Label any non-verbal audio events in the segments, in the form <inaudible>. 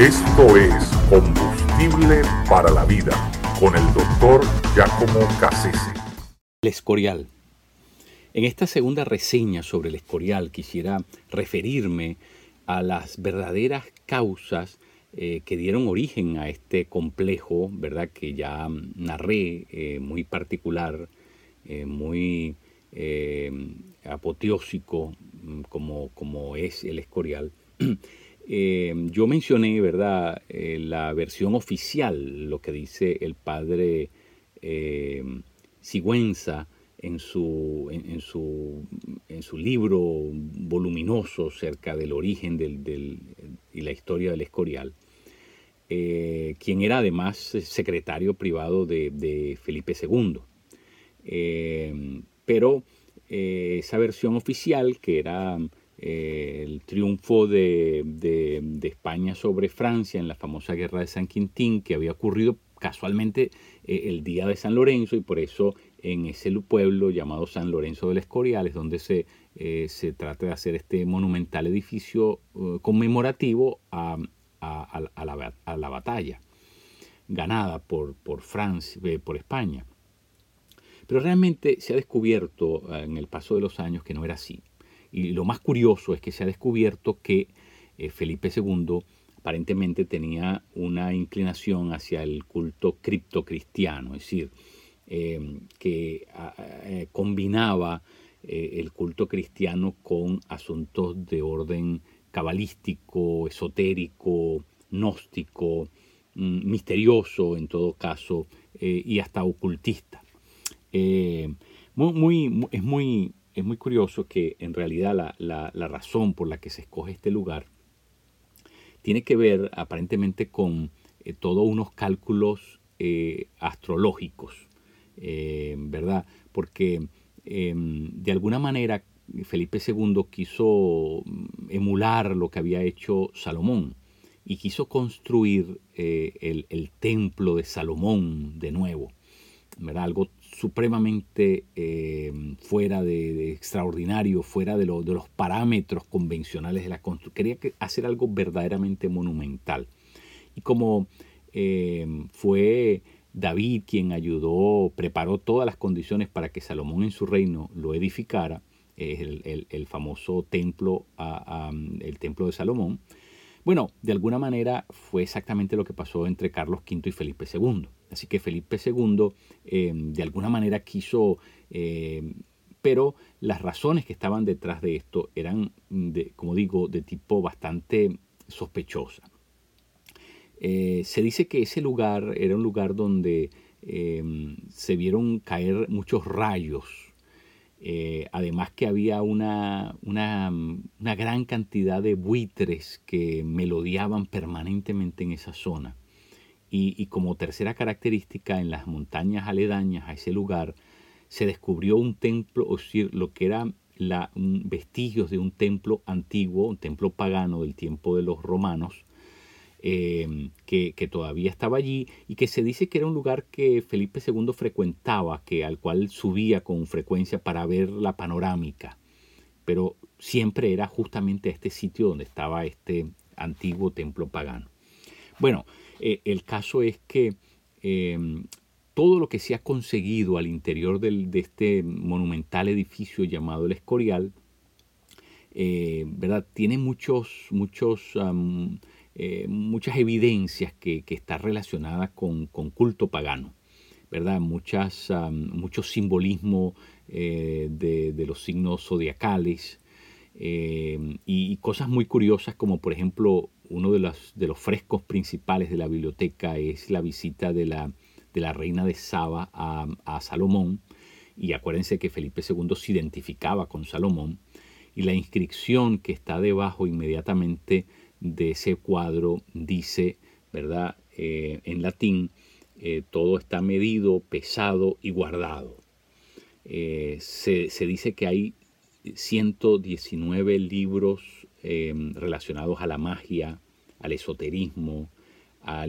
Esto es Combustible para la Vida con el doctor Giacomo Cassese. El Escorial. En esta segunda reseña sobre el Escorial quisiera referirme a las verdaderas causas eh, que dieron origen a este complejo, ¿verdad? Que ya narré, eh, muy particular, eh, muy apoteósico, mm, como, como es el Escorial. <clears throat> yo mencioné, ¿verdad?, la versión oficial, lo que dice el padre Sigüenza en su, en, su, en su libro voluminoso cerca del origen del, y la historia del Escorial, eh, quien era además secretario privado de, Felipe II. Eh, pero eh, esa versión oficial, que era el triunfo de, España sobre Francia en la famosa guerra de San Quintín, que había ocurrido casualmente el día de San Lorenzo y por eso en ese pueblo llamado San Lorenzo del Escorial, es donde se, eh, se trata de hacer este monumental edificio eh, conmemorativo a, la, batalla ganada por, eh, por España. Pero realmente se ha descubierto en el paso de los años que no era así. Y lo más curioso es que se ha descubierto que Felipe II aparentemente tenía una inclinación hacia el culto criptocristiano, es decir, Em, que eh, combinaba eh, el culto cristiano con asuntos de orden cabalístico, esotérico, gnóstico, mm, misterioso en todo caso, eh, y hasta ocultista. Es, muy, es muy curioso que en realidad la, razón por la que se escoge este lugar tiene que ver aparentemente con todos unos cálculos astrológicos eh, ¿verdad? Porque em, de alguna manera Felipe II quiso mm, emular lo que había hecho Salomón y quiso construir eh, el, templo de Salomón de nuevo, ¿verdad? Algo supremamente em, fuera de, extraordinario, fuera de, de, los parámetros convencionales de la construcción. Quería hacer algo verdaderamente monumental. Y como em, fue David, quien ayudó, preparó todas las condiciones para que Salomón en su reino lo edificara, es el, famoso templo, el templo de Salomón. Bueno, de alguna manera fue exactamente lo que pasó entre Carlos V y Felipe II. Así que Felipe II em, de alguna manera quiso, em, pero las razones que estaban detrás de esto eran, como digo, de tipo bastante sospechosa. Eh, se dice que ese lugar era un lugar donde em, se vieron caer muchos rayos. Eh, además que había una, una, gran cantidad de buitres que melodiaban permanentemente en esa zona. Y, como tercera característica, en las montañas aledañas a ese lugar se descubrió un templo, o decir, lo que era la, vestigios de un templo antiguo, un templo pagano del tiempo de los romanos, Em, que, todavía estaba allí y que se dice que era un lugar que Felipe II frecuentaba, que, al cual subía con frecuencia para ver la panorámica, pero siempre era justamente este sitio donde estaba este antiguo templo pagano. Bueno, eh, el caso es que em, todo lo que se ha conseguido al interior de este monumental edificio llamado el Escorial, eh, ¿verdad? Tiene muchos, muchos eh, muchas evidencias que, que está relacionada con, culto pagano, ¿verdad? Muchas, mucho simbolismo eh, de, los signos zodiacales eh, y, cosas muy curiosas como por ejemplo uno de los, frescos principales de la biblioteca es la visita de la, de la reina de Saba a, a Salomón y acuérdense que Felipe II se identificaba con Salomón y la inscripción que está debajo inmediatamente de ese cuadro dice, ¿verdad? Eh, en latín, eh, todo está medido, pesado y guardado. Eh, se, dice que hay 119 libros relacionados a la magia, al esoterismo, a,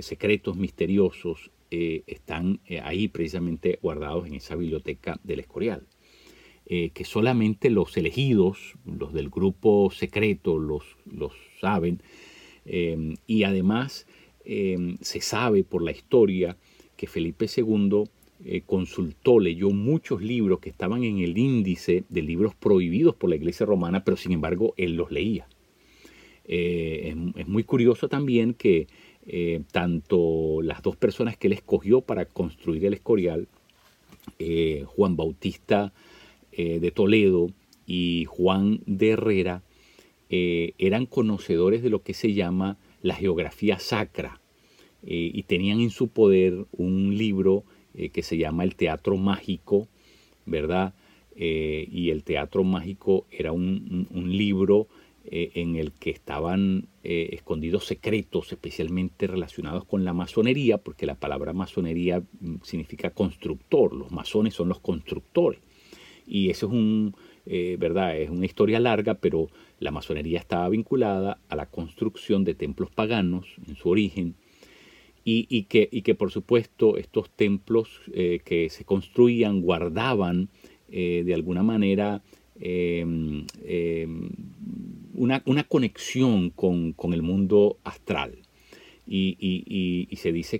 secretos misteriosos, están ahí precisamente guardados en esa biblioteca del Escorial. Eh, que solamente los elegidos, los del grupo secreto, los, los saben. Eh, y además se sabe por la historia que Felipe II consultó, leyó muchos libros que estaban en el índice de libros prohibidos por la Iglesia romana, pero sin embargo él los leía. es, es, muy curioso también que eh, tanto las dos personas que él escogió para construir el Escorial, eh, Juan Bautista eh, de Toledo y Juan de Herrera, eran conocedores de lo que se llama la geografía sacra y tenían en su poder un libro que se llama El Teatro Mágico, ¿verdad? y el Teatro Mágico era un, libro eh, en el que estaban eh, escondidos secretos especialmente relacionados con la masonería, porque la palabra masonería mm, significa constructor, los masones son los constructores. Y eso es un, eh, ¿verdad? Es una historia larga, pero la masonería estaba vinculada a la construcción de templos paganos en su origen, y, que, y que, por supuesto estos templos que se construían guardaban de alguna manera em, em, una, conexión con, el mundo astral. Y, se dice